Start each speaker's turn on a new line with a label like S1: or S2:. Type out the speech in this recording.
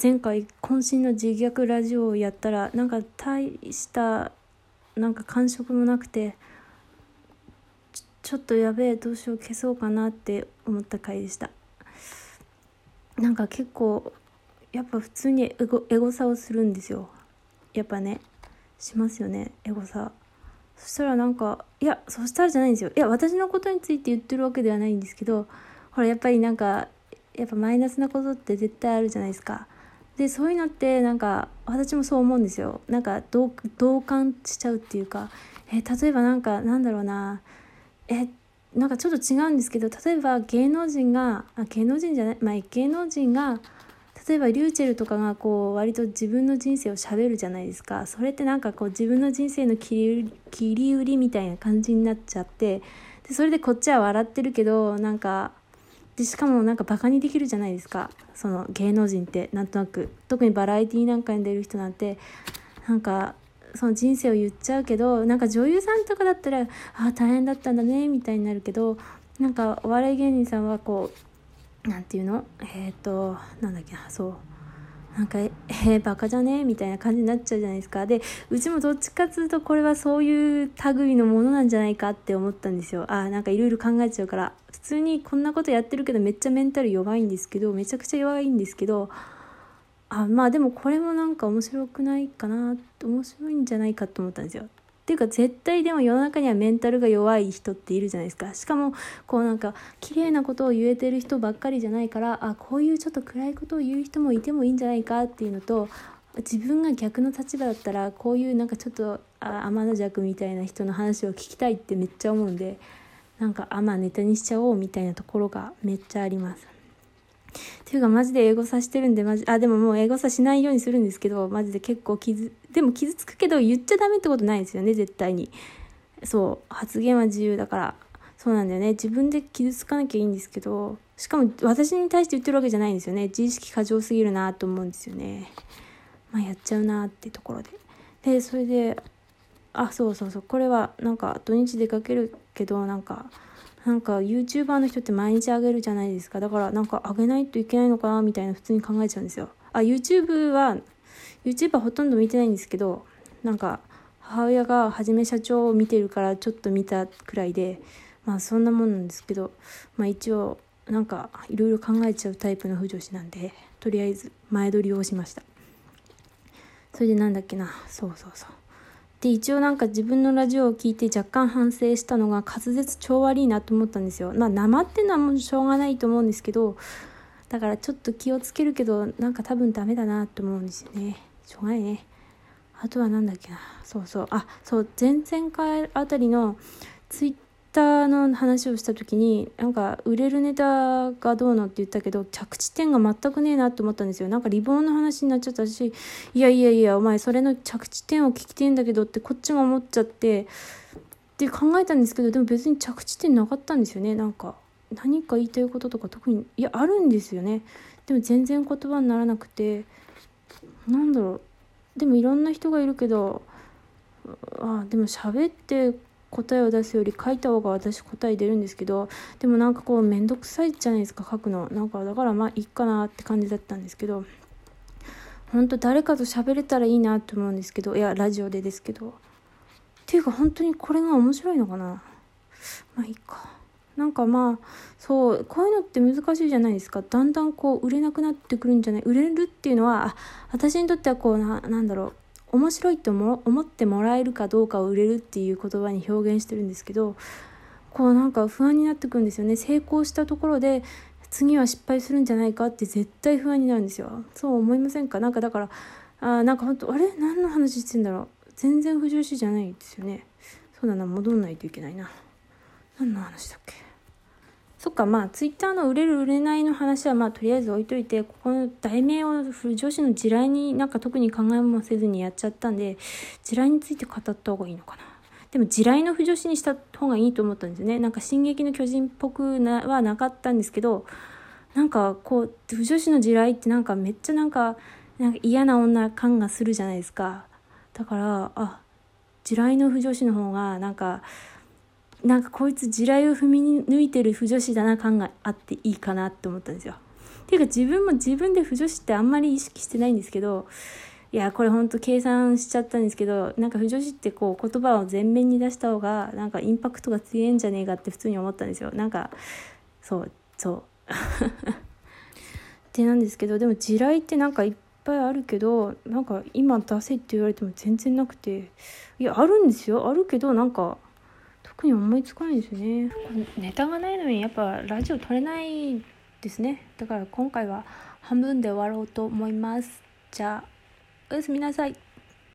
S1: 前回渾身の自虐ラジオをやったらなんか大したなんか感触もなくてちょっとやべえどうしよう消そうかなって思った回でした。なんか結構やっぱ普通にエゴエゴサをするんですよ。やっぱねしますよねエゴサ。そしたらなんかいやそしたらじゃないんですよ。いや私のことについて言ってるわけではないんですけどほらやっぱりなんかやっぱマイナスなことって絶対あるじゃないですか。でそういうのってなんか私もそう思うんですよ。なんか同同感しちゃうっていうかえ例えばなんかなんだろうな。えなんかちょっと違うんですけど例えば芸能人があ芸能人じゃないまあ芸能人が例えばリューチェルとかがこう割と自分の人生をしゃべるじゃないですか。それってなんかこう自分の人生の切り切り売りみたいな感じになっちゃってでそれでこっちは笑ってるけどなんかでしかもなんかバカにできるじゃないですか。その芸能人ってなんとなく。特にバラエティーなんかに出る人なんてなんかその人生を言っちゃうけどなんか女優さんとかだったら「ああ大変だったんだね」みたいになるけどなんかお笑い芸人さんはこうなんていうの？えっ、ー、となんだっけなそう。なんか、えー、バカじゃね？みたいな感じになっちゃうじゃないですか。で、うちもどっちかっつうとこれはそういう類のものなんじゃないかって思ったんですよ。あ、なんかいろいろ考えちゃうから。普通にこんなことやってるけどめっちゃメンタル弱いんですけど、めちゃくちゃ弱いんですけど、あ、まあでもこれもなんか面白くないかな、面白いんじゃないかと思ったんですよ。っていうか絶対でも世の中にはメンタルが弱い人っているじゃないですかしかもこうなんか綺麗なことを言えてる人ばっかりじゃないからあこういうちょっと暗いことを言う人もいてもいいんじゃないかっていうのと自分が逆の立場だったらこういうなんかちょっと天の弱みたいな人の話を聞きたいってめっちゃ思うんでなんかあまあネタにしちゃおうみたいなところがめっちゃあります。ていうかマジで英語さしてるんでマジあでももう英語さしないようにするんですけどマジで結構傷でも傷つくけど言っちゃダメってことないですよね絶対に。そう発言は自由だから。そうなんだよね。自分で傷つかなきゃいいんですけどしかも私に対して言ってるわけじゃないんですよね。自意識過剰すぎるなと思うんですよね。まあやっちゃうなってところで。でそれであそうそうそう。これはなんか土日出かけるけどなんかなんか YouTuber の人って毎日あげるじゃないですか。だからなんかあげないといけないのかなみたいな普通に考えちゃうんですよ。あ YouTube は YouTube はほとんど見てないんですけどなんか母親がはじめ社長を見てるからちょっと見たくらいでまあそんなもんなんですけどまあ一応なんかいろいろ考えちゃうタイプの不女子なんでとりあえず前撮りをしました。それでなんだっけな。そうそうそう。で一応なんか自分のラジオを聞いて若干反省したのが滑舌超悪いなと思ったんですよ。まあ生ってのはもうしょうがないと思うんですけどだからちょっと気をつけるけどなんか多分ダメだなと思うんですよね。しょうがないね。あとは何だっけなそうそうあそう前々回あたりのツイッタの話をした時になんか売れるネタがどうのって言ったけど着地点が全くねえなと思ったんですよ。なんかリボンの話になっちゃったしいやいやいやお前それの着地点を聞きてんだけどってこっちが思っちゃってって考えたんですけどでも別に着地点なかったんですよね。なんか何か言いたいこととか特にいやあるんですよね。でも全然言葉にならなくてなんだろう。でもいろんな人がいるけどあでも喋って答えを出すより書いた方が私答え出るんですけどでもなんかこう面倒くさいじゃないですか書くの。なんかだからまあいいかなって感じだったんですけど本当誰かと喋れたらいいなと思うんですけどいやラジオでですけど。っていうか本当にこれが面白いのかな。まあいいか。なんかまあそうこういうのって難しいじゃないですか。だんだんこう売れなくなってくるんじゃない。売れるっていうのは私にとってはこうななんだろう。面白いって思ってもらえるかどうかを売れるっていう言葉に表現してるんですけどこうなんか不安になってくるんですよね。成功したところで次は失敗するんじゃないかって絶対不安になるんですよ。そう思いませんか？なんかだからあなんか本当あれ？何の話してんだろう？全然不女子じゃないですよね。そうだな戻んないといけないな。何の話だっけ？そっかまあツイッターの売れる売れないの話はまあとりあえず置いといてここの題名を女子の地雷になんか特に考えもせずにやっちゃったんで地雷について語った方がいいのかな。でも地雷の不女子にした方がいいと思ったんですよね。なんか「進撃の巨人」っぽくなはなかったんですけどなんかこう不女子の地雷ってなんかめっちゃなんかなんか嫌な女感がするじゃないですか。だからあ地雷の不女子の方がなんかなんかこいつ地雷を踏み抜いてる不女子だな感があっていいかなって思ったんですよ。っていうか自分も自分で不女子ってあんまり意識してないんですけどいやこれほんと計算しちゃったんですけどなんか不女子ってこう言葉を前面に出した方がなんかインパクトが強いんじゃねえかって普通に思ったんですよ。なんかそうそう。ってなんですけどでも地雷ってなんかいっぱいあるけどなんか今出せって言われても全然なくていやあるんですよ。あるけどなんか特に思いつかないですよねネタがないのにやっぱラジオ撮れないですね。だから今回は半分で終わろうと思います。じゃあおやすみなさい。